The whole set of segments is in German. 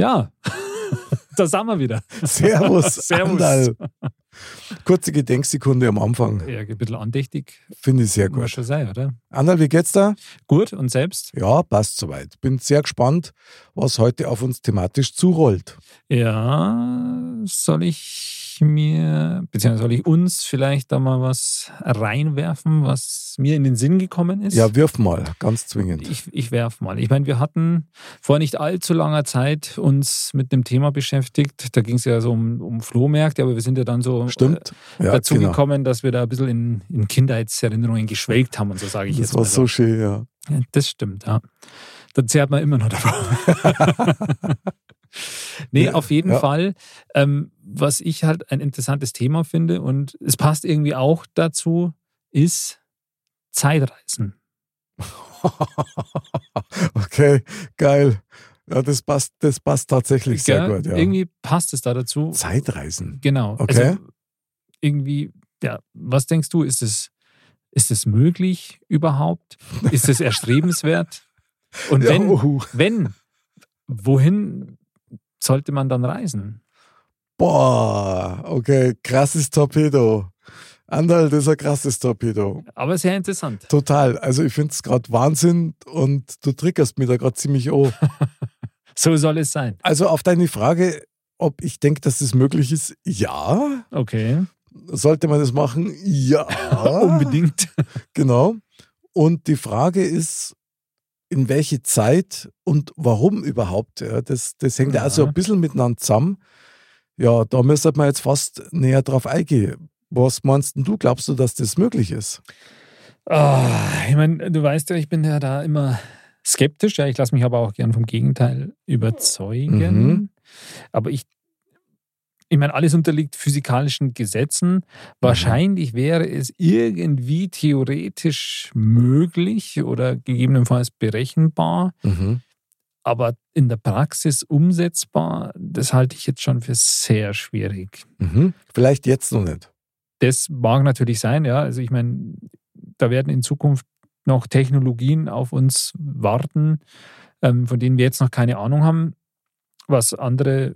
Ja, da sind wir wieder. Servus, Servus. Andal. Kurze Gedenksekunde am Anfang. Ja, ein bisschen andächtig. Finde ich sehr Muss gut. schon sein, oder? Andal, wie geht's da? Gut, und selbst? Ja, passt soweit. Bin sehr gespannt, was heute auf uns thematisch zurollt. Ja, soll ich mir, beziehungsweise soll ich uns vielleicht da mal was reinwerfen, was mir in den Sinn gekommen ist? Ja, wirf mal, ganz zwingend. Ich, ich werf mal. Ich meine, wir hatten vor nicht allzu langer Zeit uns mit dem Thema beschäftigt. Da ging es ja so um, um Flohmärkte, aber wir sind ja dann so Stimmt? äh, Ja, dazu genau. gekommen, dass wir da ein bisschen in, in Kindheitserinnerungen geschwelgt haben und so sage ich Das jetzt war mal so schön, ja. Ja, das stimmt, ja. Da zehrt man immer noch davon. nee, Ja, auf jeden ja. Fall. Ähm, was ich halt ein interessantes Thema finde und es passt irgendwie auch dazu, ist Zeitreisen. okay, geil. Ja, das passt, das passt tatsächlich sehr Gell? gut, ja. Irgendwie passt es da dazu. Zeitreisen. Genau. Okay. Also irgendwie, ja, was denkst du, ist es, ist es möglich überhaupt? Ist es erstrebenswert? Und Ja, wenn, uhu. wenn, wohin sollte man dann reisen? Boah, okay, krasses Torpedo. Andal, das ist ein krasses Torpedo. Aber sehr interessant. Total. Also ich finde es gerade Wahnsinn und du triggerst mich da gerade ziemlich an. So soll es sein. Also auf deine Frage, ob ich denke, dass das möglich ist, ja. Okay. Sollte man das machen? Ja. Unbedingt. Genau. Und die Frage ist, in welche Zeit und warum überhaupt? Ja, das, das hängt ja. Ja. also ein bisschen miteinander zusammen. Ja, da müsste man jetzt fast näher drauf eingehen. Was meinst du? Glaubst du, dass das möglich ist? Ah, ich meine, du weißt ja, ich bin ja da immer skeptisch. Ja, ich lasse mich aber auch gern vom Gegenteil überzeugen. Mhm. Aber ich, ich meine, alles unterliegt physikalischen Gesetzen. Wahrscheinlich wäre es irgendwie theoretisch möglich oder gegebenenfalls berechenbar. Aber in der Praxis umsetzbar, das halte ich jetzt schon für sehr schwierig. Mhm. Vielleicht jetzt noch nicht. Das mag natürlich sein, ja. Also ich meine, da werden in Zukunft noch Technologien auf uns warten, ähm, von denen wir jetzt noch keine Ahnung haben, was andere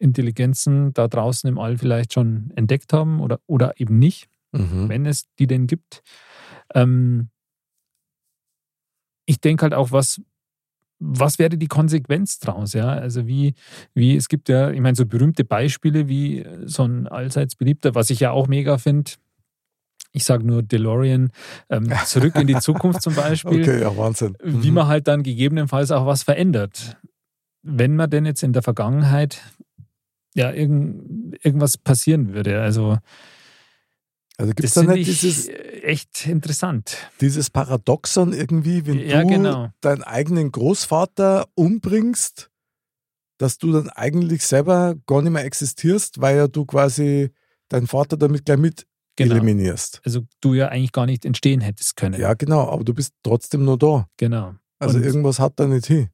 Intelligenzen da draußen im All vielleicht schon entdeckt haben oder, oder eben nicht, Mhm. wenn es die denn gibt. Ähm, ich denke halt auch, was, was wäre die Konsequenz draus? Ja? Also wie, wie, es gibt ja, ich meine, so berühmte Beispiele wie so ein allseits beliebter, was ich ja auch mega finde, ich sage nur DeLorean, ähm, zurück in die Zukunft zum Beispiel, Okay, ja, Wahnsinn. wie Mhm. man halt dann gegebenenfalls auch was verändert. Wenn man denn jetzt in der Vergangenheit ja irgend, irgendwas passieren würde. Also Also gibt es das da nicht ich dieses, echt interessant. dieses Paradoxon irgendwie, wenn Ja, du genau. deinen eigenen Großvater umbringst, dass du dann eigentlich selber gar nicht mehr existierst, weil ja du quasi deinen Vater damit gleich mit Genau. eliminierst. Also du ja eigentlich gar nicht entstehen hättest können. Ja, genau, aber du bist trotzdem nur da. Genau. Also Und- irgendwas hat da nicht hin.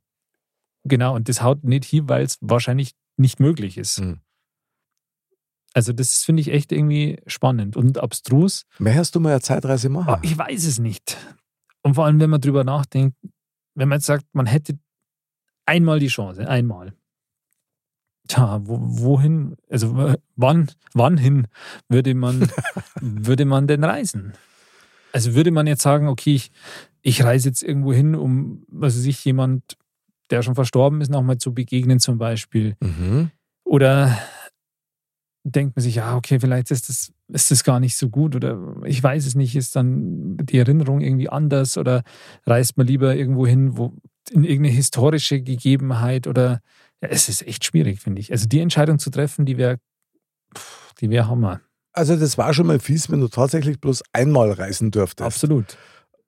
Genau, und das haut nicht hin, weil es wahrscheinlich nicht möglich ist. Mhm. Also das finde ich echt irgendwie spannend und abstrus. Möchtest du mal eine Zeitreise machen? Aber ich weiß es nicht. Und vor allem, wenn man drüber nachdenkt, wenn man jetzt sagt, man hätte einmal die Chance, einmal. Tja, wo, wohin, also w- wann, wann hin würde man, würde man denn reisen? Also würde man jetzt sagen, okay, ich, ich reise jetzt irgendwo hin, um, was weiß ich, jemand, der schon verstorben ist, nochmal zu begegnen zum Beispiel. Mhm. Oder denkt man sich, ja, okay, vielleicht ist das, ist das gar nicht so gut oder ich weiß es nicht, ist dann die Erinnerung irgendwie anders oder reist man lieber irgendwo hin, wo in irgendeine historische Gegebenheit oder ja, es ist echt schwierig, finde ich. Also die Entscheidung zu treffen, die wäre, die wäre Hammer. Also das war schon mal fies, wenn du tatsächlich bloß einmal reisen dürftest. Absolut.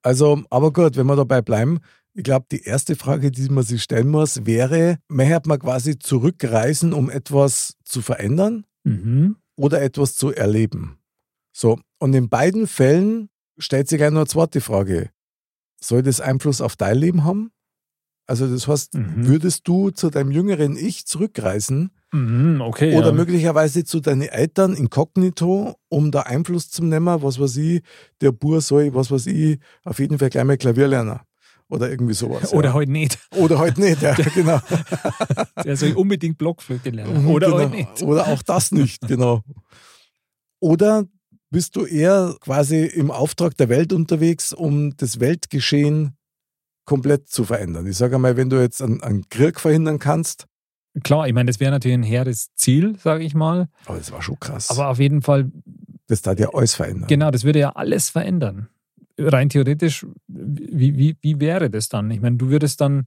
Also, aber gut, wenn wir dabei bleiben, ich glaube, die erste Frage, die man sich stellen muss, wäre, möchte man quasi zurückreisen, um etwas zu verändern Mhm. oder etwas zu erleben? So, und in beiden Fällen stellt sich gleich noch eine zweite Frage. Soll das Einfluss auf dein Leben haben? Also das heißt, Mhm. würdest du zu deinem jüngeren Ich zurückreisen Mhm, okay. oder ja. möglicherweise zu deinen Eltern inkognito, um da Einfluss zu nehmen, was weiß ich, der Bur soll, was weiß ich, auf jeden Fall gleich mal Klavier lernen. Oder irgendwie sowas. Oder ja. heute nicht. Oder heute nicht, ja, genau. Der soll unbedingt Blockflöte lernen. Mhm, Oder genau. heute nicht. Oder auch das nicht, genau. Oder bist du eher quasi im Auftrag der Welt unterwegs, um das Weltgeschehen komplett zu verändern? Ich sage einmal, wenn du jetzt einen, einen Krieg verhindern kannst, Klar, ich meine, das wäre natürlich ein hehres Ziel, sage ich mal. aber das war schon krass. Aber auf jeden Fall, das tat ja alles verändern. genau, das würde ja alles verändern. Rein theoretisch, wie, wie, wie wäre das dann? Ich meine, du würdest dann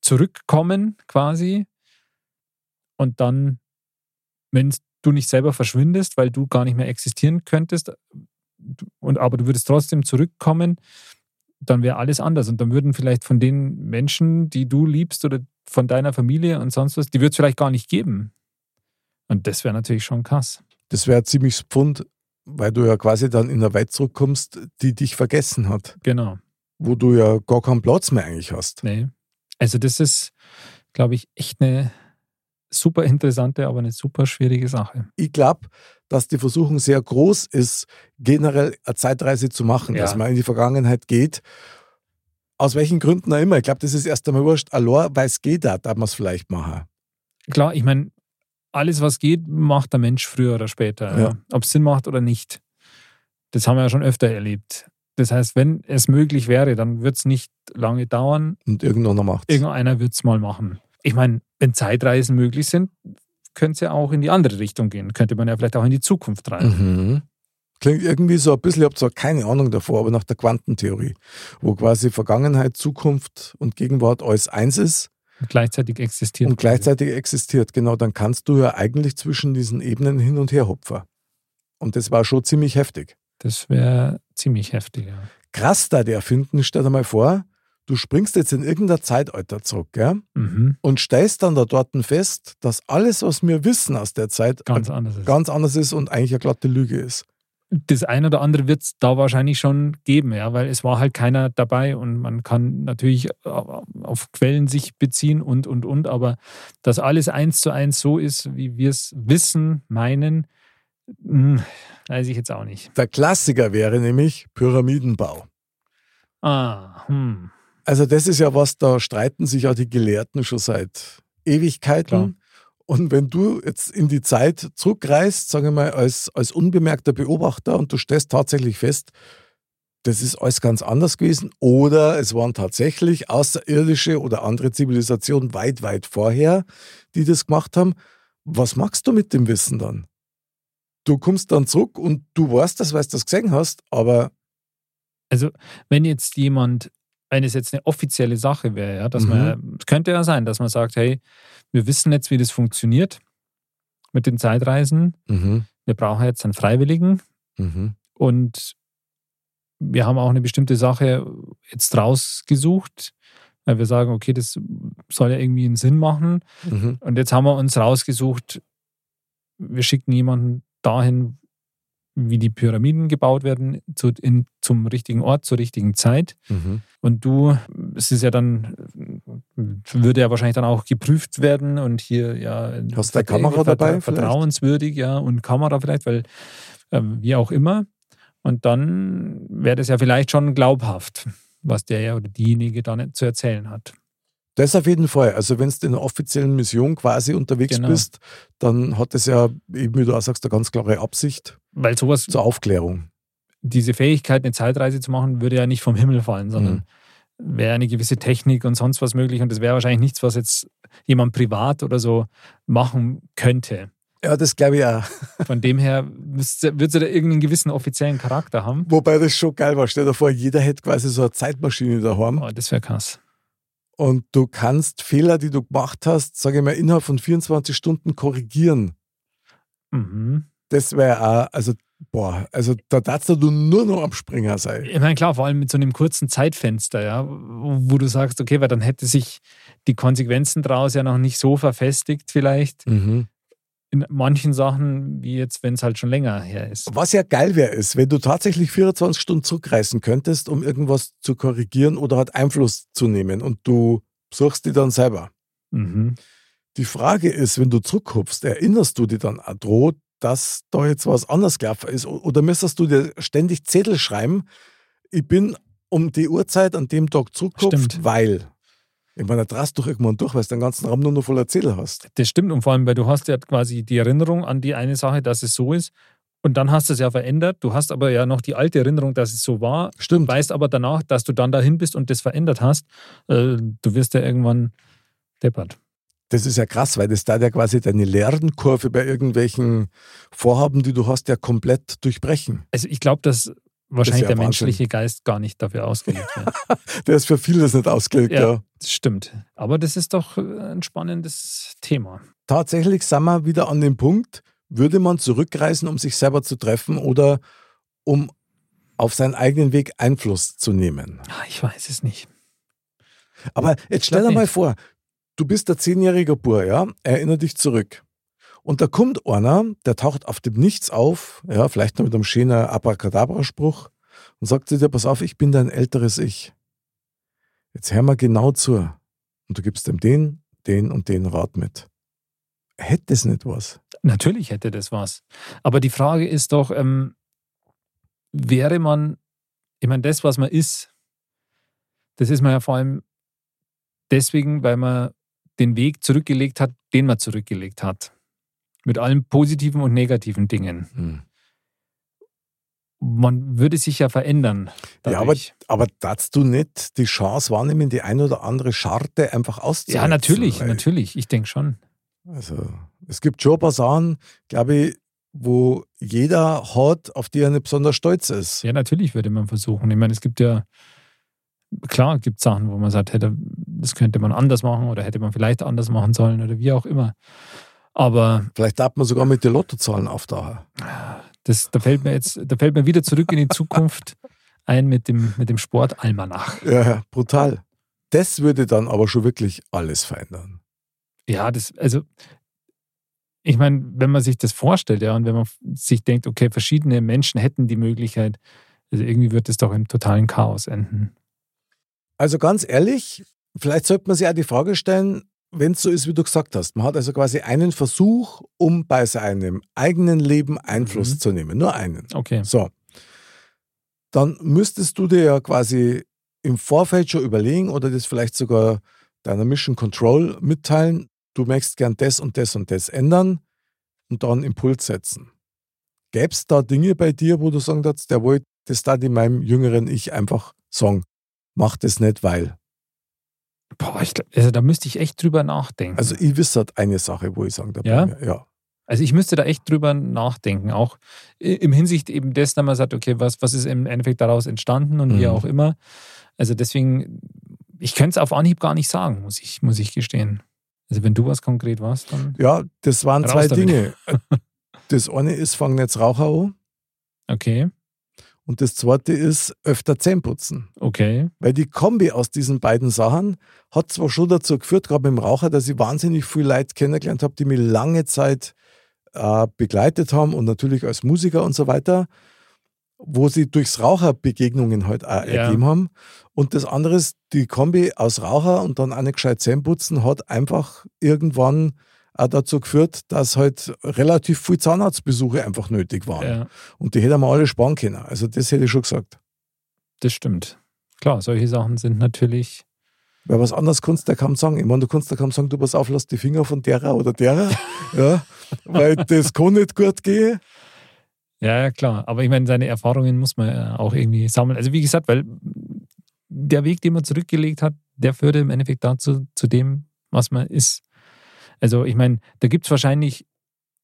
zurückkommen quasi und dann, wenn du nicht selber verschwindest, weil du gar nicht mehr existieren könntest, und, aber du würdest trotzdem zurückkommen, dann wäre alles anders. Und dann würden vielleicht von den Menschen, die du liebst oder von deiner Familie und sonst was, die würde es vielleicht gar nicht geben. Und das wäre natürlich schon krass. Das wäre ziemlich Pfund, weil du ja quasi dann in eine Welt zurückkommst, die dich vergessen hat, Genau. wo du ja gar keinen Platz mehr eigentlich hast. Nee. Also das ist, glaube ich, echt eine super interessante, aber eine super schwierige Sache. Ich glaube, dass die Versuchung sehr groß ist, generell eine Zeitreise zu machen, Ja. dass man in die Vergangenheit geht. Aus welchen Gründen auch immer. Ich glaube, das ist erst einmal wurscht. Allein, weil es geht, da darf man es vielleicht machen. Klar, ich meine, alles, was geht, macht der Mensch früher oder später. Ja. Ob es Sinn macht oder nicht. Das haben wir ja schon öfter erlebt. Das heißt, wenn es möglich wäre, dann wird es nicht lange dauern. Und irgendeiner macht Irgendeiner wird es mal machen. Ich meine, wenn Zeitreisen möglich sind, könnte es ja auch in die andere Richtung gehen. Könnte man ja vielleicht auch in die Zukunft reisen. Mhm. Klingt irgendwie so ein bisschen, ich habe zwar keine Ahnung davor, aber nach der Quantentheorie, wo quasi Vergangenheit, Zukunft und Gegenwart alles eins ist Und gleichzeitig existiert. und gleichzeitig existiert. Genau, dann kannst du ja eigentlich zwischen diesen Ebenen hin und her hupfen. Und das war schon ziemlich heftig. Das wäre ziemlich heftig. Ja. Krass da der finden, stell dir mal vor, du springst jetzt in irgendein Zeitalter zurück, gell? Mhm. Und stellst dann da dort fest, dass alles, was wir wissen aus der Zeit, Ganz anders. Ist. ganz anders ist und eigentlich eine glatte Lüge ist. Das eine oder andere wird es da wahrscheinlich schon geben, ja, weil es war halt keiner dabei und man kann natürlich auf Quellen sich beziehen und, und, und, aber dass alles eins zu eins so ist, wie wir es wissen, meinen, hm, weiß ich jetzt auch nicht. Der Klassiker wäre nämlich Pyramidenbau. Ah, hm. Also das ist ja was, da streiten sich ja die Gelehrten schon seit Ewigkeiten. Klar. Und wenn du jetzt in die Zeit zurückreist, sagen wir mal, als, als unbemerkter Beobachter und du stellst tatsächlich fest, das ist alles ganz anders gewesen oder es waren tatsächlich außerirdische oder andere Zivilisationen weit, weit vorher, die das gemacht haben. Was machst du mit dem Wissen dann? Du kommst dann zurück und du weißt das, weil du das gesehen hast, aber Also, wenn jetzt jemand, wenn es jetzt eine offizielle Sache wäre, ja, dass Mhm. man, es könnte ja sein, dass man sagt, hey, wir wissen jetzt, wie das funktioniert mit den Zeitreisen. mhm, Wir brauchen jetzt einen Freiwilligen, mhm, Und wir haben auch eine bestimmte Sache jetzt rausgesucht, weil wir sagen, okay, das soll ja irgendwie einen Sinn machen. mhm, Und jetzt haben wir uns rausgesucht, wir schicken jemanden dahin, wie die Pyramiden gebaut werden, zu, in, zum richtigen Ort, zur richtigen Zeit. mhm. Und du, es ist ja dann, würde ja wahrscheinlich dann auch geprüft werden und hier ja. Hast du Kamera dabei vielleicht? Vertrauenswürdig, ja, und Kamera vielleicht, weil ähm, wie auch immer. Und dann wäre das ja vielleicht schon glaubhaft, was der ja oder diejenige dann zu erzählen hat. Das auf jeden Fall. Also wenn du in einer offiziellen Mission quasi unterwegs Genau. bist, dann hat es ja, eben wie du auch sagst, eine ganz klare Absicht Weil sowas, zur Aufklärung. diese Fähigkeit, eine Zeitreise zu machen, würde ja nicht vom Himmel fallen, sondern Mhm. wäre eine gewisse Technik und sonst was möglich. Und das wäre wahrscheinlich nichts, was jetzt jemand privat oder so machen könnte. Ja, das glaube ich auch. Von dem her würde sie da irgendeinen gewissen offiziellen Charakter haben. Wobei das schon geil war. Stell dir vor, jeder hätte quasi so eine Zeitmaschine daheim Oh, das wäre krass. und du kannst Fehler, die du gemacht hast, sage ich mal, innerhalb von 24 Stunden korrigieren. Mhm. Das wäre auch, also, boah, also da darfst du nur noch am Springer sein. Ich meine, klar, vor allem mit so einem kurzen Zeitfenster, ja, wo du sagst, okay, weil dann hätte sich die Konsequenzen daraus ja noch nicht so verfestigt, vielleicht Mhm. in manchen Sachen, wie jetzt, wenn es halt schon länger her ist. Was ja geil wäre, ist, wenn du tatsächlich 24 Stunden zurückreisen könntest, um irgendwas zu korrigieren oder halt Einfluss zu nehmen und du suchst die dann selber. Mhm. Die Frage ist, wenn du zurückhupfst, erinnerst du dich dann auch dran, dass da jetzt was anders gelaufen ist? Oder müsstest du dir ständig Zettel schreiben? Ich bin um die Uhrzeit an dem Tag Stimmt. weil. Ich meine, da drast doch irgendwann durch, weil du den ganzen Raum nur noch voller Zettel hast. Das stimmt und vor allem, weil du hast ja quasi die Erinnerung an die eine Sache, dass es so ist und dann hast du es ja verändert. Du hast aber ja noch die alte Erinnerung, dass es so war, Stimmt. weißt aber danach, dass du dann dahin bist und das verändert hast. Äh, du wirst ja irgendwann deppert. Das ist ja krass, weil das da ja quasi deine Lernkurve bei irgendwelchen Vorhaben, die du hast, ja komplett durchbrechen. Also ich glaube, dass wahrscheinlich ja der Wahnsinn. menschliche Geist gar nicht dafür ausgelegt wird. Der ist für vieles nicht ausgelegt, ja. Ja. das stimmt. Aber das ist doch äh, ein spannendes Thema. Tatsächlich sind wir wieder an dem Punkt, würde man zurückreisen, um sich selber zu treffen oder um auf seinen eigenen Weg Einfluss zu nehmen. Ah, Ich weiß es nicht. Aber jetzt stell dir mal vor, du bist der zehnjährige Bur, ja, erinner dich zurück. Und da kommt einer, der taucht auf dem Nichts auf, ja, vielleicht noch mit einem schönen Abracadabra-Spruch und sagt zu dir, pass auf, ich bin dein älteres Ich. Jetzt hör mal genau zu. Und du gibst ihm den, den und den Rat mit. Hätte es nicht was? Natürlich hätte das was. Aber die Frage ist doch, ähm, wäre man, ich meine, das, was man ist, das ist man ja vor allem deswegen, weil man den Weg zurückgelegt hat, den man zurückgelegt hat. Mit allen positiven und negativen Dingen. Hm. Man würde sich ja verändern. Ja, aber, dadurch. aber darfst du nicht die Chance wahrnehmen, die ein oder andere Scharte einfach auszusetzen? ja, natürlich, natürlich. Ich denke schon. Also, es gibt schon Sachen, glaube ich, wo jeder hat, auf die er nicht besonders stolz ist. Ja, natürlich würde man versuchen. Ich meine, es gibt ja, klar, gibt Sachen, wo man sagt, hätte, das könnte man anders machen oder hätte man vielleicht anders machen sollen oder wie auch immer. Aber Vielleicht darf man sogar mit den Lottozahlen auftauchen. das, da fällt mir jetzt, da fällt mir wieder zurück in die Zukunft ein mit dem, mit dem Sportalmanach. Ja, ja, brutal. Das würde dann aber schon wirklich alles verändern. Ja, das, also, ich meine, wenn man sich das vorstellt, ja, und wenn man sich denkt, okay, verschiedene Menschen hätten die Möglichkeit, also irgendwie wird es doch im totalen Chaos enden. Also ganz ehrlich, vielleicht sollte man sich auch die Frage stellen, wenn es so ist, wie du gesagt hast. Man hat also quasi einen Versuch, um bei seinem eigenen Leben Einfluss Mhm. zu nehmen. Nur einen. Okay. So. Dann müsstest du dir ja quasi im Vorfeld schon überlegen oder das vielleicht sogar deiner Mission Control mitteilen. Du möchtest gern das und das und das ändern und da einen Impuls setzen. Gäbe es da Dinge bei dir, wo du sagen darfst, der wollte das da in meinem jüngeren Ich einfach sagen, mach das nicht, weil. Boah, ich also da müsste ich echt drüber nachdenken. Also ich wüsste halt eine Sache, wo ich sagen darf. Ja? ja. Also ich müsste da echt drüber nachdenken, auch im Hinsicht eben dessen, dass man sagt, okay, was, was ist im Endeffekt daraus entstanden und wie Mhm. auch immer. Also deswegen, ich könnte es auf Anhieb gar nicht sagen, muss ich, muss ich gestehen. Also wenn du was konkret warst, dann ja, das waren zwei damit. Dinge. Das eine ist, fang jetzt Raucher an. okay, Und das zweite ist, öfter Zähne putzen. okay, Weil die Kombi aus diesen beiden Sachen hat zwar schon dazu geführt, gerade mit dem Raucher, dass ich wahnsinnig viel Leute kennengelernt habe, die mich lange Zeit äh, begleitet haben und natürlich als Musiker und so weiter, wo sie durchs Raucher Begegnungen halt auch Ja. ergeben haben. Und das andere ist, die Kombi aus Raucher und dann nicht gescheit Zähne putzen hat einfach irgendwann auch dazu geführt, dass halt relativ viel Zahnarztbesuche einfach nötig waren. ja, Und die hätten wir alle sparen können. Also das hätte ich schon gesagt. das stimmt. Klar, solche Sachen sind natürlich, Weil was anderes kannst du ja kaum sagen. Ich meine, du kannst ja kaum sagen, du pass auf, lass die Finger von derer oder derer. ja, weil das kann nicht gut gehen. ja, ja, klar. Aber ich meine, seine Erfahrungen muss man ja auch irgendwie sammeln. Also wie gesagt, weil der Weg, den man zurückgelegt hat, der führte im Endeffekt dazu, zu dem, was man ist. Also ich meine, da gibt es wahrscheinlich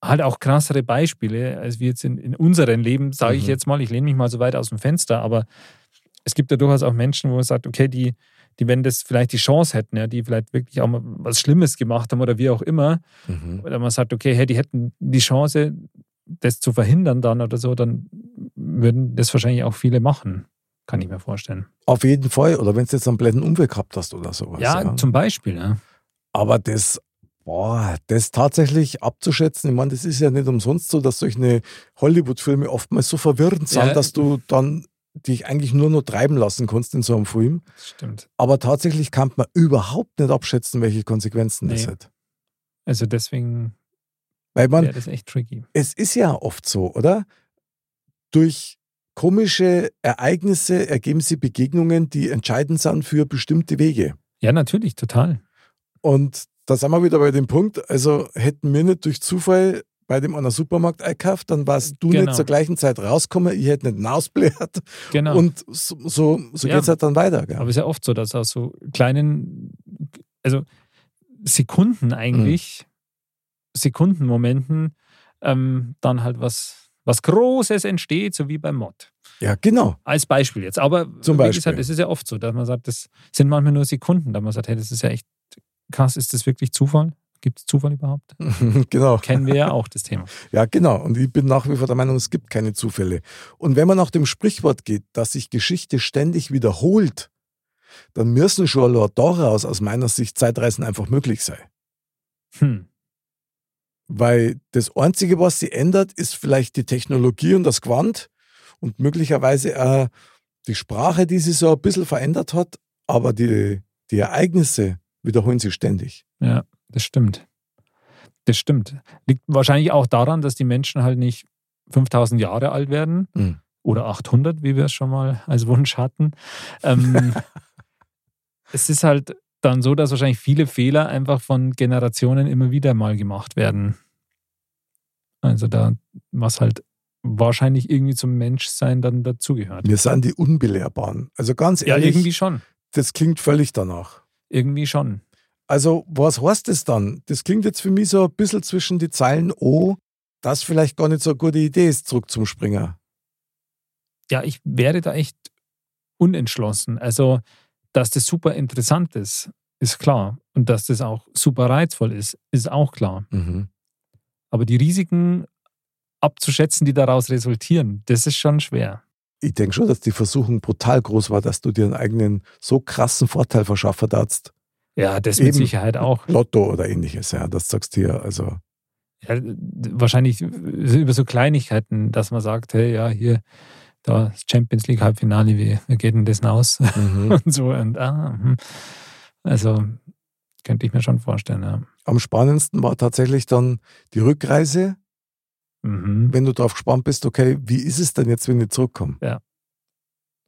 halt auch krassere Beispiele, als wir jetzt in, in unserem Leben, sage ich Mhm. jetzt mal, ich lehne mich mal so weit aus dem Fenster, aber es gibt ja durchaus auch Menschen, wo man sagt, okay, die, die, wenn das vielleicht die Chance hätten, ja, die vielleicht wirklich auch mal was Schlimmes gemacht haben oder wie auch immer, oder man sagt, okay, hey, die hätten die Chance, das zu verhindern dann oder so, dann würden das wahrscheinlich auch viele machen. Kann ich mir vorstellen. Auf jeden Fall. Oder wenn du jetzt einen blöden Unfall gehabt hast oder sowas. Ja, zum Beispiel. Ja. Aber das, boah, das tatsächlich abzuschätzen, ich meine, das ist ja nicht umsonst so, dass solche Hollywood-Filme oftmals so verwirrend sind, Ja. dass du dann dich eigentlich nur noch treiben lassen kannst in so einem Film. Das stimmt. Aber tatsächlich kann man überhaupt nicht abschätzen, welche Konsequenzen das Nee. hat. Also deswegen Weil man, wäre das echt tricky. es ist ja oft so, oder? Durch komische Ereignisse ergeben sie Begegnungen, die entscheidend sind für bestimmte Wege. Ja, natürlich, total. Und da sind wir wieder bei dem Punkt, also hätten wir nicht durch Zufall bei dem einer Supermarkt einkauft, dann warst du Genau. nicht zur gleichen Zeit rausgekommen, ich hätte nicht ausbläht Genau. und so, so, so Ja. geht es halt dann weiter. Gell? Aber es ist ja oft so, dass aus so kleinen, also Sekunden eigentlich, Sekundenmomenten, ähm, dann halt was, was Großes entsteht, so wie beim Mod. Ja, genau. Als Beispiel jetzt. Aber Zum wie Beispiel. gesagt, es ist ja oft so, dass man sagt, das sind manchmal nur Sekunden, da man sagt, hey, das ist ja echt krass, ist das wirklich Zufall? Gibt es Zufall überhaupt? genau. Kennen wir ja auch das Thema. Ja, genau. Und ich bin nach wie vor der Meinung, es gibt keine Zufälle. Und wenn man nach dem Sprichwort geht, dass sich Geschichte ständig wiederholt, dann müssen schon daraus aus meiner Sicht Zeitreisen einfach möglich sein. Hm. Weil das Einzige, was sie ändert, ist vielleicht die Technologie und das Quant und möglicherweise auch die Sprache, die sich so ein bisschen verändert hat, aber die, die Ereignisse wiederholen sich ständig. Ja, das stimmt. Das stimmt. Liegt wahrscheinlich auch daran, dass die Menschen halt nicht 5000 Jahre alt werden Mhm. oder 800, wie wir es schon mal als Wunsch hatten. Ähm, es ist halt dann so, dass wahrscheinlich viele Fehler einfach von Generationen immer wieder mal gemacht werden. Also da, was halt wahrscheinlich irgendwie zum Menschsein dann dazugehört. Wir sind die Unbelehrbaren. Also ganz Ja, ehrlich, irgendwie schon. das klingt völlig danach. Irgendwie schon. Also, was heißt das dann? Das klingt jetzt für mich so ein bisschen zwischen die Zeilen O, dass vielleicht gar nicht so eine gute Idee ist, zurück zum Springer. ja, ich wäre da echt unentschlossen. Also, dass das super interessant ist, ist klar. Und dass das auch super reizvoll ist, ist auch klar. Mhm. Aber die Risiken abzuschätzen, die daraus resultieren, das ist schon schwer. Ich denke schon, dass die Versuchung brutal groß war, dass du dir einen eigenen so krassen Vorteil verschaffen darfst. Ja, das Eben. mit Sicherheit auch. Lotto oder ähnliches, ja, das sagst du hier. Also, Ja, wahrscheinlich über so Kleinigkeiten, dass man sagt, hey, ja, hier, da ist Champions League Halbfinale, wie, wie geht denn das aus? mhm. Und so. Und, ah, hm. also könnte ich mir schon vorstellen, ja. am spannendsten war tatsächlich dann die Rückreise, Mhm. wenn du darauf gespannt bist, okay, wie ist es denn jetzt, wenn ich zurückkomme?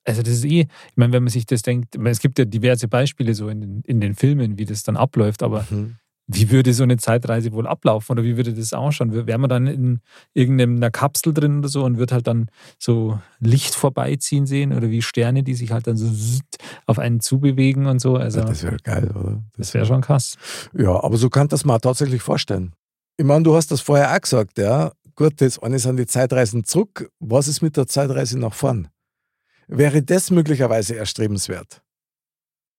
Also das ist eh, ich meine, wenn man sich das denkt, es gibt ja diverse Beispiele so in den, in den Filmen, wie das dann abläuft, aber Mhm. wie würde so eine Zeitreise wohl ablaufen oder wie würde das ausschauen? Wäre man dann in irgendeiner Kapsel drin oder so und wird halt dann so Licht vorbeiziehen sehen oder wie Sterne, die sich halt dann so auf einen zubewegen und so. Also Ja, das wäre geil, oder? das wäre schon krass. Ja, aber so kann das mal tatsächlich vorstellen. Ich meine, du hast das vorher auch gesagt, ja. Gut, das eine sind die Zeitreisen zurück. Was ist mit der Zeitreise nach vorn? Wäre das möglicherweise erstrebenswert?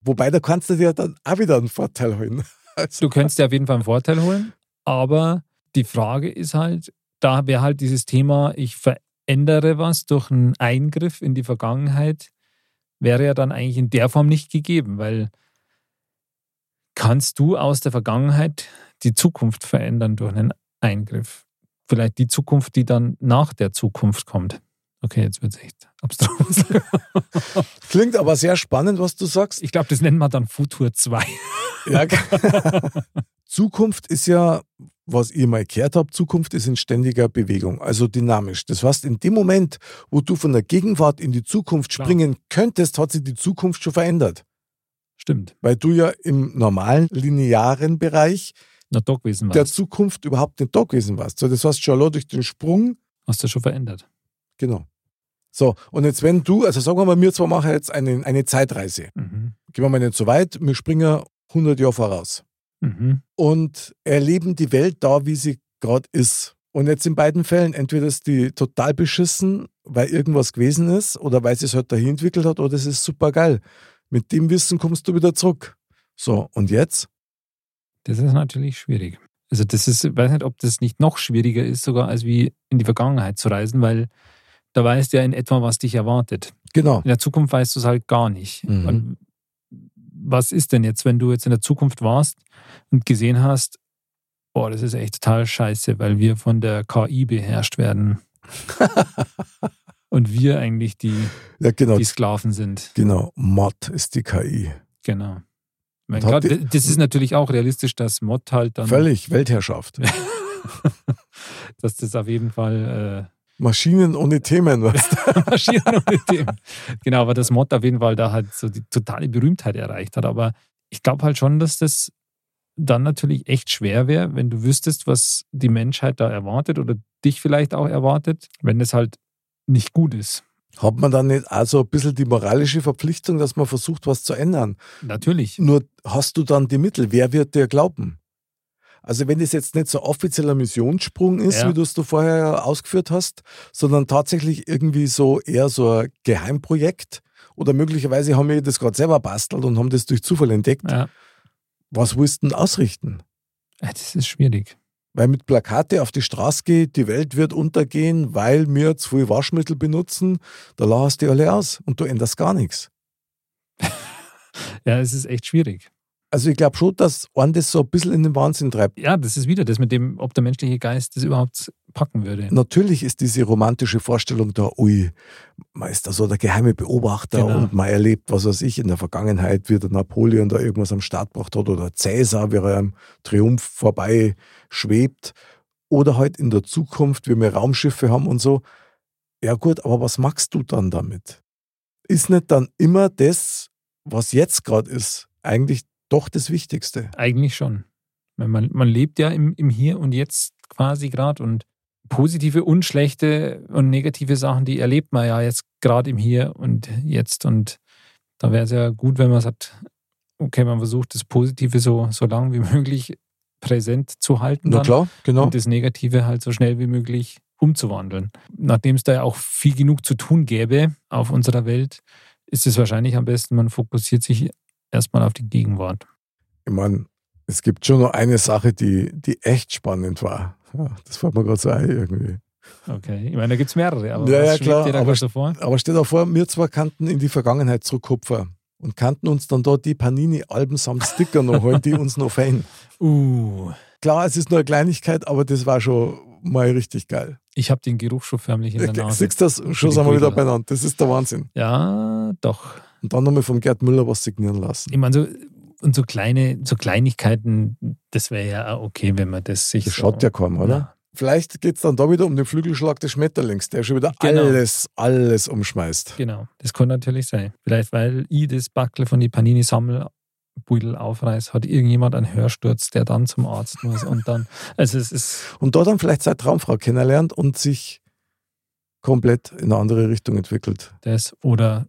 Wobei, da kannst du dir dann auch wieder einen Vorteil holen. Also, Du könntest dir auf jeden Fall einen Vorteil holen, aber die Frage ist halt, da wäre halt dieses Thema, ich verändere was durch einen Eingriff in die Vergangenheit, wäre ja dann eigentlich in der Form nicht gegeben, weil kannst du aus der Vergangenheit die Zukunft verändern durch einen Eingriff? Vielleicht die Zukunft, die dann nach der Zukunft kommt. Okay, jetzt wird es echt abstrus. klingt aber sehr spannend, was du sagst. Ich glaube, das nennen wir dann Futur 2. Ja. Zukunft ist ja, was ich mal gehört habe, Zukunft ist in ständiger Bewegung, also dynamisch. Das heißt, in dem Moment, wo du von der Gegenwart in die Zukunft Klar. springen könntest, hat sich die Zukunft schon verändert. Stimmt. Weil du ja im normalen, linearen Bereich Na, doch gewesen der. Zukunft überhaupt nicht da gewesen warst. So, das heißt, schon allein durch den Sprung, Hast du schon verändert. genau. So, und jetzt wenn du, also sagen wir mal, wir zwei machen jetzt eine, eine Zeitreise. Mhm. Gehen wir mal nicht so weit, wir springen 100 Jahre voraus. Mhm. und erleben die Welt da, wie sie gerade ist. Und jetzt in beiden Fällen, entweder ist die total beschissen, weil irgendwas gewesen ist, oder weil sie es halt dahin entwickelt hat, oder es ist super geil. Mit dem Wissen kommst du wieder zurück. So, und jetzt? Das ist natürlich schwierig. Also das ist, ich weiß nicht, ob das nicht noch schwieriger ist, sogar als wie in die Vergangenheit zu reisen, weil da weißt du ja in etwa, was dich erwartet. Genau. In der Zukunft weißt du es halt gar nicht. Mhm. Was ist denn jetzt, wenn du jetzt in der Zukunft warst und gesehen hast, boah, das ist echt total scheiße, weil wir von der KI beherrscht werden und wir eigentlich die, Ja, genau. die Sklaven sind. Genau. Mod ist die KI. Genau. Habt ihr- das ist natürlich auch realistisch, dass Mod halt dann Völlig Weltherrschaft. dass das auf jeden Fall Maschinen ohne Themen, was? Maschinen ohne Themen. Genau, aber das Mod auf jeden Fall da halt so die totale Berühmtheit erreicht hat. Aber ich glaube halt schon, dass das dann natürlich echt schwer wäre, wenn du wüsstest, was die Menschheit da erwartet oder dich vielleicht auch erwartet, wenn es halt nicht gut ist. Hat man dann nicht also ein bisschen die moralische Verpflichtung, dass man versucht, was zu ändern? Natürlich. Nur hast du dann die Mittel. Wer wird dir glauben? Also wenn es jetzt nicht so offizieller Missionssprung ist, Ja. wie du es du vorher ausgeführt hast, sondern tatsächlich irgendwie so eher so ein Geheimprojekt oder möglicherweise haben wir das gerade selber bastelt und haben das durch Zufall entdeckt. Ja, Was willst du denn ausrichten? Das ist schwierig. Weil mit Plakate auf die Straße geht, die Welt wird untergehen, weil wir zu viel Waschmittel benutzen, da lass die alle aus und du änderst gar nichts. Ja, es ist echt schwierig. Also ich glaube schon, dass einen das so ein bisschen in den Wahnsinn treibt. Ja, das ist wieder das mit dem, ob der menschliche Geist das überhaupt packen würde. Natürlich ist diese romantische Vorstellung da, ui, man ist da so der geheime Beobachter Genau. und man erlebt, was weiß ich, in der Vergangenheit, wie der Napoleon da irgendwas am Start gebracht hat oder Cäsar, wie er am Triumph vorbei schwebt. Oder halt in der Zukunft, wie wir Raumschiffe haben und so. Ja gut, aber was machst du dann damit? Ist nicht dann immer das, was jetzt gerade ist, eigentlich doch das Wichtigste? Eigentlich schon. Man, man lebt ja im, im Hier und Jetzt quasi gerade und positive und schlechte und negative Sachen, die erlebt man ja jetzt gerade im Hier und Jetzt. Und da wäre es ja gut, wenn man sagt, okay, man versucht das Positive so, so lang wie möglich präsent zu halten. Na klar, genau. und das Negative halt so schnell wie möglich umzuwandeln. Nachdem es da ja auch viel genug zu tun gäbe auf unserer Welt, ist es wahrscheinlich am besten, man fokussiert sich erstmal auf die Gegenwart. Ich meine, es gibt schon noch eine Sache, die, die echt spannend war. Ja, das fällt mir gerade so ein irgendwie. Okay, ich meine, da gibt es mehrere, aber Ja, ja, klar, dir da aber so vor? Aber stell dir vor, wir zwei kannten in die Vergangenheit zurückkupfen und kannten uns dann dort die Panini-Alben samt Sticker noch holen, die uns noch fehlen. Uh, Klar, es ist nur eine Kleinigkeit, aber das war schon mal richtig geil. ich habe den Geruch schon förmlich in der Nase. Siehst du das? Schon sind wir wieder beieinander. Das ist der Wahnsinn. Ja, doch. Und dann nochmal vom Gerd Müller was signieren lassen. Ich meine, so, und so kleine, so Kleinigkeiten, das wäre ja auch okay, wenn man das sich Das so, schaut ja kaum, oder? Vielleicht geht es dann da wieder um den Flügelschlag des Schmetterlings, der schon wieder Genau. alles, alles umschmeißt. Genau, das kann natürlich sein. Vielleicht, weil ich das Backel von die Panini-Sammelbeutel aufreiß, hat irgendjemand einen Hörsturz, der dann zum Arzt muss und dann, also es ist, Und da dann vielleicht seine Traumfrau kennenlernt und sich komplett in eine andere Richtung entwickelt. das oder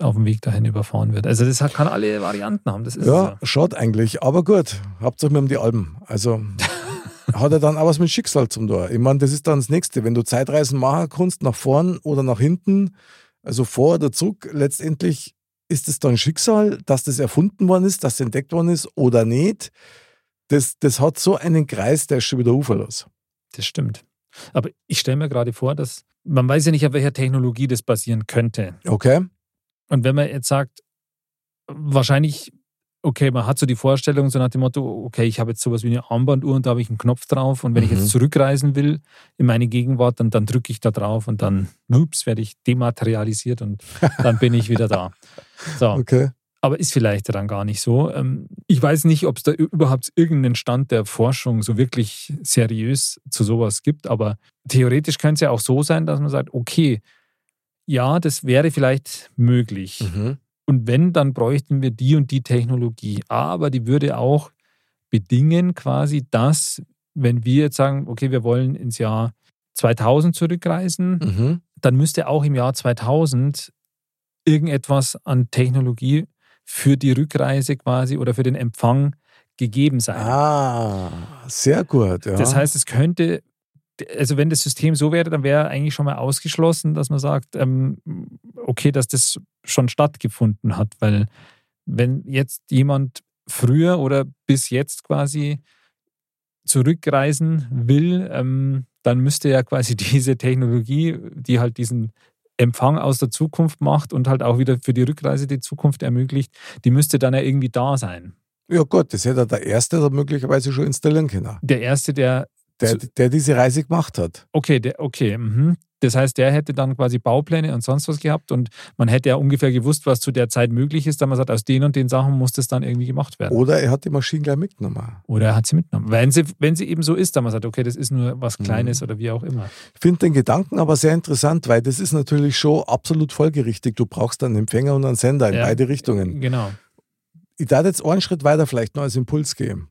auf dem Weg dahin überfahren wird. Also das kann alle Varianten haben, das ist Ja, es schaut eigentlich. Aber gut, hauptsächlich mit um die Alben. Also hat er dann auch was mit Schicksal zum Tor. Ich meine, das ist dann das Nächste. Wenn du Zeitreisen machen kannst, nach vorn oder nach hinten, also vor oder zurück, letztendlich ist es dann Schicksal, dass das erfunden worden ist, dass das entdeckt worden ist oder nicht. Das, das hat so einen Kreis, der ist schon wieder uferlos. Das stimmt. Aber ich stelle mir gerade vor, dass man weiß ja nicht, auf welcher Technologie das basieren könnte. Okay? Und wenn man jetzt sagt, wahrscheinlich, okay, man hat so die Vorstellung, so nach dem Motto, okay, ich habe jetzt sowas wie eine Armbanduhr und da habe ich einen Knopf drauf und wenn ich Mhm. jetzt zurückreisen will in meine Gegenwart, dann, dann drücke ich da drauf und dann, ups, werde ich dematerialisiert und dann bin ich wieder da. So, Okay. aber ist vielleicht dann gar nicht so. Ähm, Ich weiß nicht, ob es da überhaupt irgendeinen Stand der Forschung so wirklich seriös zu sowas gibt, aber theoretisch könnte es ja auch so sein, dass man sagt, okay, ja, das wäre vielleicht möglich. Mhm. Und wenn, dann bräuchten wir die und die Technologie. Aber die würde auch bedingen quasi, dass, wenn wir jetzt sagen, okay, wir wollen ins Jahr 2000 zurückreisen, Mhm. dann müsste auch im Jahr 2000 irgendetwas an Technologie für die Rückreise quasi oder für den Empfang gegeben sein. Ah, sehr gut. Ja. Das heißt, es könnte, also wenn das System so wäre, dann wäre eigentlich schon mal ausgeschlossen, dass man sagt, ähm, okay, dass das schon stattgefunden hat, weil wenn jetzt jemand früher oder bis jetzt quasi zurückreisen will, ähm, dann müsste ja quasi diese Technologie, die halt diesen Empfang aus der Zukunft macht und halt auch wieder für die Rückreise die Zukunft ermöglicht, die müsste dann ja irgendwie da sein. ja gut, das hätte der Erste da möglicherweise schon installieren können. Der Erste, der der, der diese Reise gemacht hat. Okay, der, okay. Mhm. Das heißt, der hätte dann quasi Baupläne und sonst was gehabt und man hätte ja ungefähr gewusst, was zu der Zeit möglich ist, da man sagt, aus den und den Sachen muss das dann irgendwie gemacht werden. Oder er hat die Maschine gleich mitgenommen. Oder er hat sie mitgenommen. Wenn sie, wenn sie eben so ist, da man sagt, okay, das ist nur was Kleines mhm. oder wie auch immer. Ich finde den Gedanken aber sehr interessant, weil das ist natürlich schon absolut folgerichtig. Du brauchst einen Empfänger und einen Sender in ja, beide Richtungen. Genau. Ich darf jetzt einen Schritt weiter vielleicht noch als Impuls geben.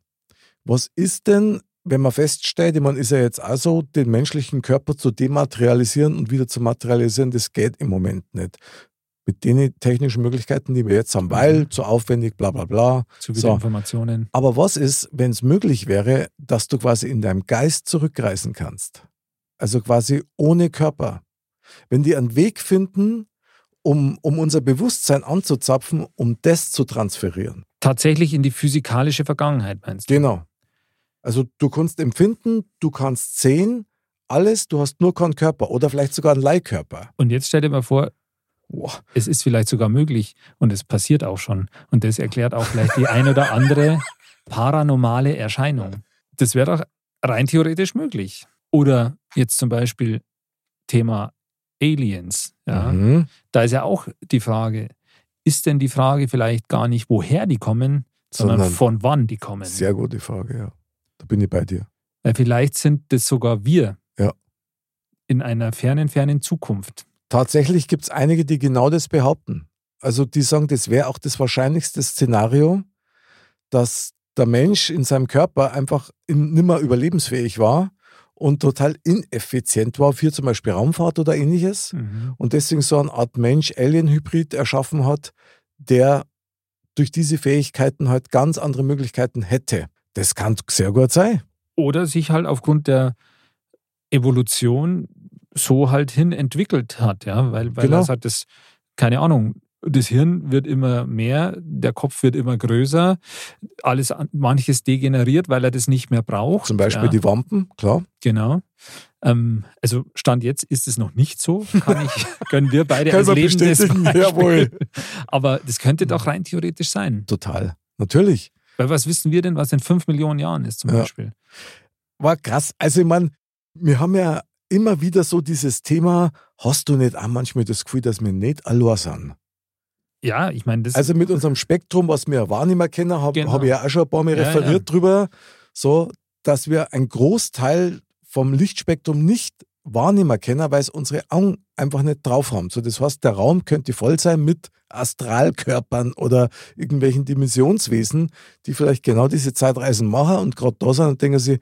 Was ist denn, wenn man feststellt, ich meine, ist ja jetzt auch so, den menschlichen Körper zu dematerialisieren und wieder zu materialisieren, das geht im Moment nicht. Mit den technischen Möglichkeiten, die wir jetzt haben, weil mhm. zu aufwendig, bla bla bla. Zu viele so. Informationen. Aber was ist, wenn es möglich wäre, dass du quasi in deinem Geist zurückreisen kannst? Also quasi ohne Körper. Wenn die einen Weg finden, um, um unser Bewusstsein anzuzapfen, um das zu transferieren. Tatsächlich in die physikalische Vergangenheit, meinst du? Genau. Also du kannst empfinden, du kannst sehen, alles, du hast nur keinen Körper oder vielleicht sogar einen Leihkörper. Und jetzt stell dir mal vor, wow. es ist vielleicht sogar möglich und es passiert auch schon. Und das erklärt auch vielleicht die ein oder andere paranormale Erscheinung. Das wäre doch rein theoretisch möglich. Oder jetzt zum Beispiel Thema Aliens. Ja? Mhm. Da ist ja auch die Frage, ist denn die Frage vielleicht gar nicht, woher die kommen, sondern, sondern von wann die kommen? Sehr gute Frage, ja. Bin ich bei dir. Weil vielleicht sind das sogar wir. Ja. In einer fernen, fernen Zukunft. Tatsächlich gibt es einige, die genau das behaupten. Also die sagen, das wäre auch das wahrscheinlichste Szenario, dass der Mensch in seinem Körper einfach nimmer überlebensfähig war und total ineffizient war für zum Beispiel Raumfahrt oder ähnliches mhm. und deswegen so eine Art Mensch-Alien-Hybrid erschaffen hat, der durch diese Fähigkeiten halt ganz andere Möglichkeiten hätte. Das kann sehr gut sein. Oder sich halt aufgrund der Evolution so halt hin entwickelt hat, ja, weil, weil genau. er sagt, das, keine Ahnung, das Hirn wird immer mehr, der Kopf wird immer größer, alles, manches degeneriert, weil er das nicht mehr braucht. Zum Beispiel ja. die Wampen, klar. Genau. Ähm, also Stand jetzt ist es noch nicht so, kann ich, können wir beide als Lebendes Jawohl. Aber das könnte doch rein theoretisch sein. Total, natürlich. Weil was wissen wir denn, was in fünf Millionen Jahren ist zum ja. Beispiel? War krass. Also ich meine, wir haben ja immer wieder so dieses Thema, hast du nicht auch manchmal das Gefühl, dass wir nicht allein sind? Ja, ich meine, das. Also mit unserem Spektrum, was wir wahrnehmen können, habe genau. hab ich ja auch schon ein paar Mal ja, referiert ja. drüber, so, dass wir einen Großteil vom Lichtspektrum nicht wahrnehmen können, weil es unsere Augen einfach nicht drauf haben. So, das heißt, der Raum könnte voll sein mit Astralkörpern oder irgendwelchen Dimensionswesen, die vielleicht genau diese Zeitreisen machen und gerade da sind und denken sie,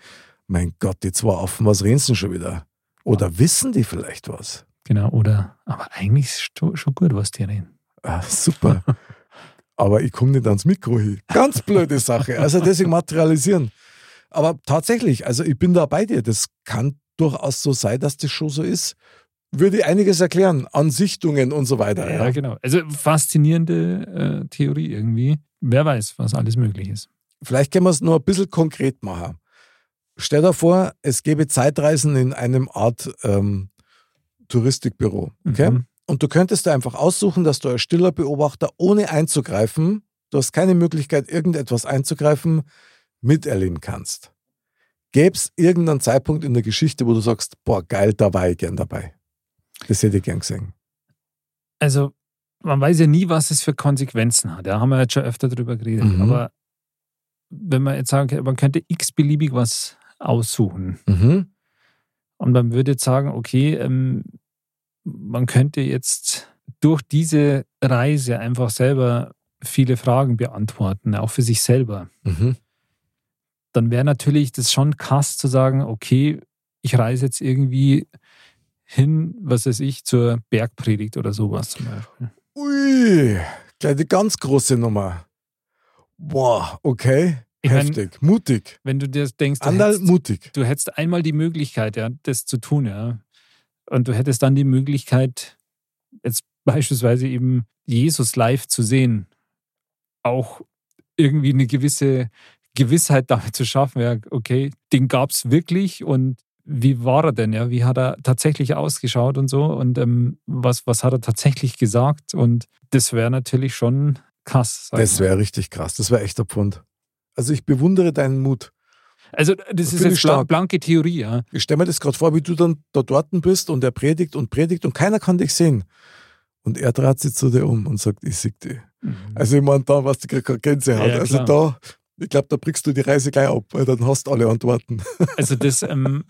mein Gott, die zwei Affen, was reden sie schon wieder? Oder ja. wissen die vielleicht was? Genau, oder, aber eigentlich ist es schon gut, was die reden. Ah, super. aber ich komme nicht ans Mikro hin. Ganz blöde Sache. Also deswegen materialisieren. Aber tatsächlich, also ich bin da bei dir. Das kann durchaus so sein, dass das schon so ist. Würde einiges erklären an Sichtungen und so weiter. Ja, ja. genau. Also faszinierende äh, Theorie irgendwie. Wer weiß, was alles möglich ist. Vielleicht können wir es nur ein bisschen konkret machen. Stell dir vor, es gäbe Zeitreisen in einem Art ähm, Touristikbüro. Okay? Mhm. Und du könntest da einfach aussuchen, dass du als stiller Beobachter, ohne einzugreifen, du hast keine Möglichkeit, irgendetwas einzugreifen, miterleben kannst. Gäbe es irgendeinen Zeitpunkt in der Geschichte, wo du sagst, boah, geil, da war ich gern dabei? Das hätte ich gern gesehen. Also, man weiß ja nie, was es für Konsequenzen hat. Da haben wir jetzt schon öfter drüber geredet. Mhm. Aber wenn man jetzt sagen, man könnte x-beliebig was aussuchen. Mhm. Und man würde jetzt sagen, okay, ähm, man könnte jetzt durch diese Reise einfach selber viele Fragen beantworten, auch für sich selber. Mhm dann wäre natürlich das schon krass zu sagen, okay, ich reise jetzt irgendwie hin, was weiß ich, zur Bergpredigt oder sowas zum Beispiel. Ui, gleich die ganz große Nummer. Boah, okay. Ich Heftig, mein, mutig. Wenn du dir denkst, du Andal, hättest, mutig. du hättest einmal die Möglichkeit, ja, das zu tun, ja. Und du hättest dann die Möglichkeit, jetzt beispielsweise eben Jesus live zu sehen. Auch irgendwie eine gewisse Gewissheit damit zu schaffen, ja, okay, den gab es wirklich und wie war er denn, ja? Wie hat er tatsächlich ausgeschaut und so? Und ähm, was, was hat er tatsächlich gesagt? Und das wäre natürlich schon krass. Das wäre richtig krass. Das wäre echt der Pfund. Also ich bewundere deinen Mut. Also das, das ist jetzt blank, blanke Theorie, ja. Ich stelle mir das gerade vor, wie du dann da dort bist und er predigt und predigt und keiner kann dich sehen. Und er dreht sich zu dir um und sagt, ich sehe dich. Mhm. Also ich meine, da was die gerade Gänsehaut. Ja, also da, ich glaube, da brichst du die Reise gleich ab, weil dann hast du alle Antworten. Also das, ähm,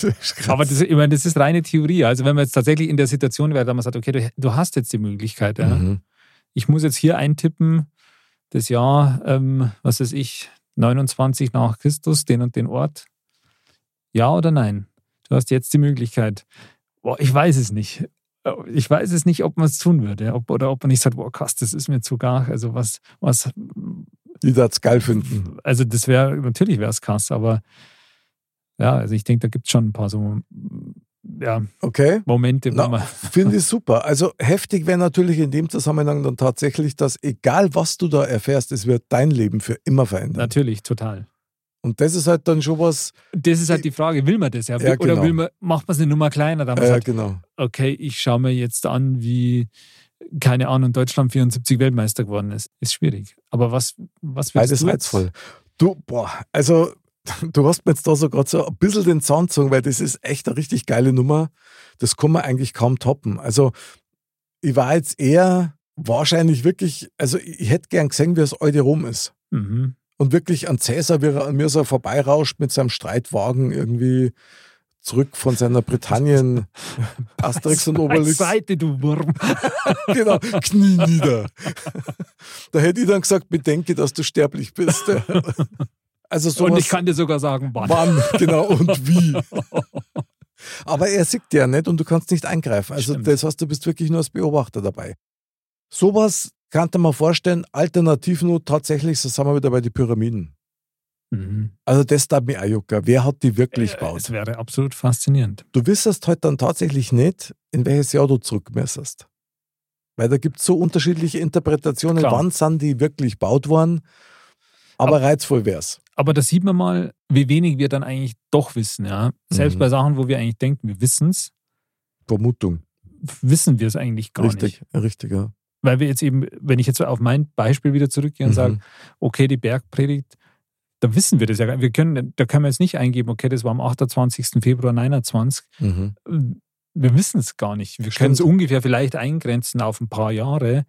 das aber das, ich meine, das ist reine Theorie. Also wenn man jetzt tatsächlich in der Situation wäre, dass man sagt, okay, du, du hast jetzt die Möglichkeit, ja. Mhm. ich muss jetzt hier eintippen, das Jahr, ähm, was weiß ich, 29 nach Christus, den und den Ort. Ja oder nein? Du hast jetzt die Möglichkeit. Boah, ich weiß es nicht. Ich weiß es nicht, ob man es tun würde. Ob, oder ob man nicht sagt, boah, krass, das ist mir zu gar. Also was, was. Die das geil finden. Also das wäre, natürlich wäre es krass, aber ja, also ich denke, da gibt es schon ein paar so ja, okay. Momente, wo man. Finde ich super. Also heftig wäre natürlich in dem Zusammenhang dann tatsächlich, dass egal was du da erfährst, es wird dein Leben für immer verändern. Natürlich, total. Und das ist halt dann schon was. Das ist halt die Frage, will man das ja? ja Oder genau. will man, macht man es eine Nummer kleiner? Dann ja, sagt, genau. Okay, ich schaue mir jetzt an, wie, keine Ahnung, Deutschland 74 Weltmeister geworden ist. Ist schwierig. Aber was, was willst Beides du? Beides reizvoll. Du, boah, also du hast mir jetzt da so gerade so ein bisschen den Zahn gezogen, weil das ist echt eine richtig geile Nummer. Das kann man eigentlich kaum toppen. Also, ich war jetzt eher wahrscheinlich wirklich, also ich hätte gern gesehen, wie es heute rum ist. Mhm. Und wirklich an Cäsar, wie er an mir so vorbeirauscht mit seinem Streitwagen irgendwie zurück von seiner Britannien Asterix und Obelix. Seite, du Wurm. genau, Knie nieder. da hätte ich dann gesagt, bedenke, dass du sterblich bist. Also sowas, und ich kann dir sogar sagen, wann. Wann, genau, und wie. Aber er sieht ja nicht und du kannst nicht eingreifen. Also Stimmt. das heißt, du bist wirklich nur als Beobachter dabei. Sowas kannte man vorstellen, alternativ nur tatsächlich, so sind wir wieder bei den Pyramiden. Mhm. Also das da mir Ayuka. Wer hat die wirklich äh, gebaut? Das wäre absolut faszinierend. Du wissest halt dann tatsächlich nicht, in welches Jahr du zurückmesserst. Weil da gibt es so unterschiedliche Interpretationen, Klar. wann sind die wirklich gebaut worden. Aber, aber reizvoll wäre es. Aber da sieht man mal, wie wenig wir dann eigentlich doch wissen. Ja? Selbst mhm. bei Sachen, wo wir eigentlich denken, wir wissen es. Vermutung. Wissen wir es eigentlich gar richtig, nicht. Richtig, ja. Weil wir jetzt eben, wenn ich jetzt auf mein Beispiel wieder zurückgehe und mhm. sage, okay, die Bergpredigt, da wissen wir das ja. Wir können, da können wir jetzt nicht eingeben, okay, das war am 28. Februar 29. Mhm. Wir wissen es gar nicht. Wir können es ungefähr vielleicht eingrenzen auf ein paar Jahre.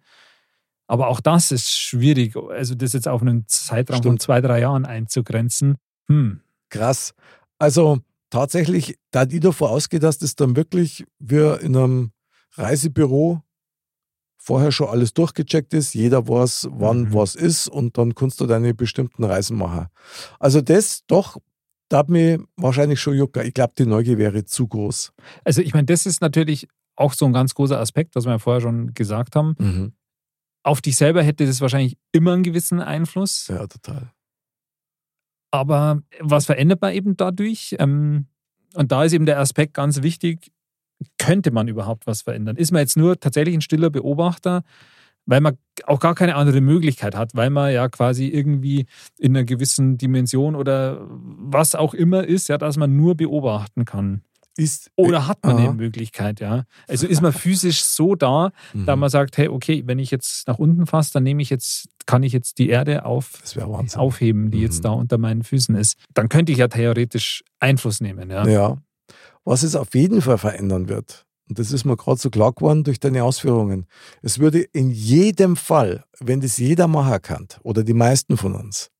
Aber auch das ist schwierig, also das jetzt auf einen Zeitraum Stimmt. von zwei, drei Jahren einzugrenzen. Hm. Krass. Also tatsächlich, da die davor ausgeht, dass das dann wirklich wir in einem Reisebüro vorher schon alles durchgecheckt ist, jeder weiß, wann mhm. was ist und dann kannst du deine bestimmten Reisen machen. Also das doch, da hat mir wahrscheinlich schon juckt. Ich glaube, die Neugier wäre zu groß. Also ich meine, das ist natürlich auch so ein ganz großer Aspekt, was wir ja vorher schon gesagt haben. Mhm auf dich selber hätte das wahrscheinlich immer einen gewissen Einfluss. Ja, total. Aber was verändert man eben dadurch? Ähm, und da ist eben der Aspekt ganz wichtig, könnte man überhaupt was verändern? Ist man jetzt nur tatsächlich ein stiller Beobachter, weil man auch gar keine andere Möglichkeit hat, weil man ja quasi irgendwie in einer gewissen Dimension oder was auch immer ist, ja, dass man nur beobachten kann. Ist, Oder hat man aha. eine Möglichkeit, ja? Also ist man physisch so da, mhm. da man sagt, hey, okay, wenn ich jetzt nach unten fasse, dann nehme ich jetzt, kann ich jetzt die Erde auf, aufheben, die mhm. jetzt da unter meinen Füßen ist. Dann könnte ich ja theoretisch Einfluss nehmen, ja. Ja. Was es auf jeden Fall verändern wird, und das ist mir gerade so klar geworden durch deine Ausführungen, es würde in jedem Fall, wenn das jeder machen kann, oder die meisten von uns,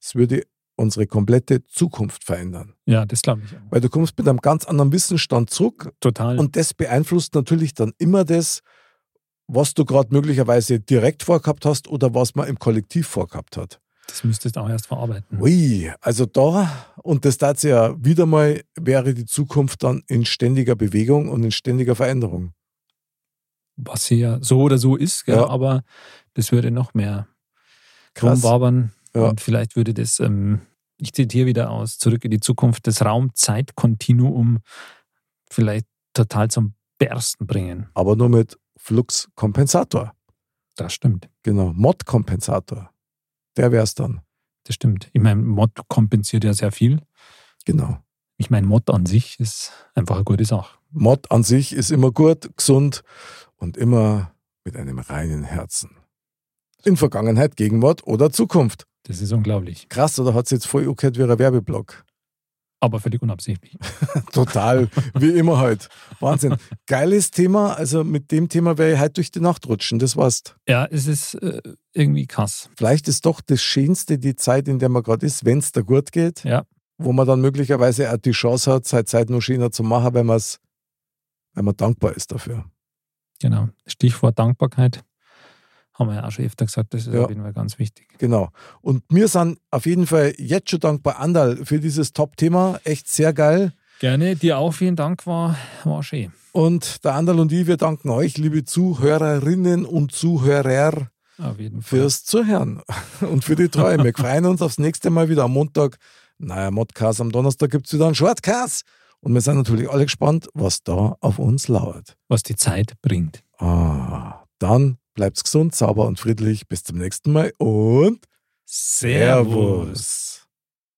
es würde unsere komplette Zukunft verändern. Ja, das glaube ich. Auch. Weil du kommst mit einem ganz anderen Wissensstand zurück. Total. Und das beeinflusst natürlich dann immer das, was du gerade möglicherweise direkt vorgehabt hast oder was man im Kollektiv vorgehabt hat. Das müsstest du auch erst verarbeiten. Ui, also da, und das dazu ja wieder mal, wäre die Zukunft dann in ständiger Bewegung und in ständiger Veränderung. Was hier so oder so ist, ja. aber das würde noch mehr rumwabern. Ja. Und vielleicht würde das ähm, ich zitiere wieder aus, zurück in die Zukunft, das Raum-Zeit-Kontinuum vielleicht total zum Bersten bringen. Aber nur mit Fluxkompensator. Das stimmt. Genau, Mod-Kompensator. Der wäre es dann. Das stimmt. Ich meine, Mod kompensiert ja sehr viel. Genau. Ich meine, Mod an sich ist einfach eine gute Sache. Mod an sich ist immer gut, gesund und immer mit einem reinen Herzen. In Vergangenheit, Gegenwart oder Zukunft. Das ist unglaublich. Krass, oder hat es jetzt voll angehört wie ein Werbeblock? Aber völlig unabsichtlich. Total, wie immer halt. Wahnsinn. Geiles Thema. Also mit dem Thema werde ich heute durch die Nacht rutschen. Das war's. Ja, es ist äh, irgendwie krass. Vielleicht ist doch das Schönste die Zeit, in der man gerade ist, wenn es da gut geht. Ja. Wo man dann möglicherweise auch die Chance hat, seine Zeit noch schöner zu machen, weil, man's, weil man dankbar ist dafür. Genau. Stichwort Dankbarkeit. Haben wir ja auch schon öfter gesagt, das ist Ja. auf jeden Fall ganz wichtig. Genau. Und wir sind auf jeden Fall jetzt schon dankbar, Andal, für dieses Top-Thema. Echt sehr geil. Gerne, dir auch vielen Dank, war, war schön. Und der Andal und ich, wir danken euch, liebe Zuhörerinnen und Zuhörer, fürs Zuhören und für die Treue. Wir freuen uns aufs nächste Mal wieder am Montag. Naja, Modcast. Am Donnerstag gibt es wieder einen Shortcast. Und wir sind natürlich alle gespannt, was da auf uns lauert. Was die Zeit bringt. Ah, dann bleibt's gesund, sauber und friedlich. Bis zum nächsten Mal und Servus.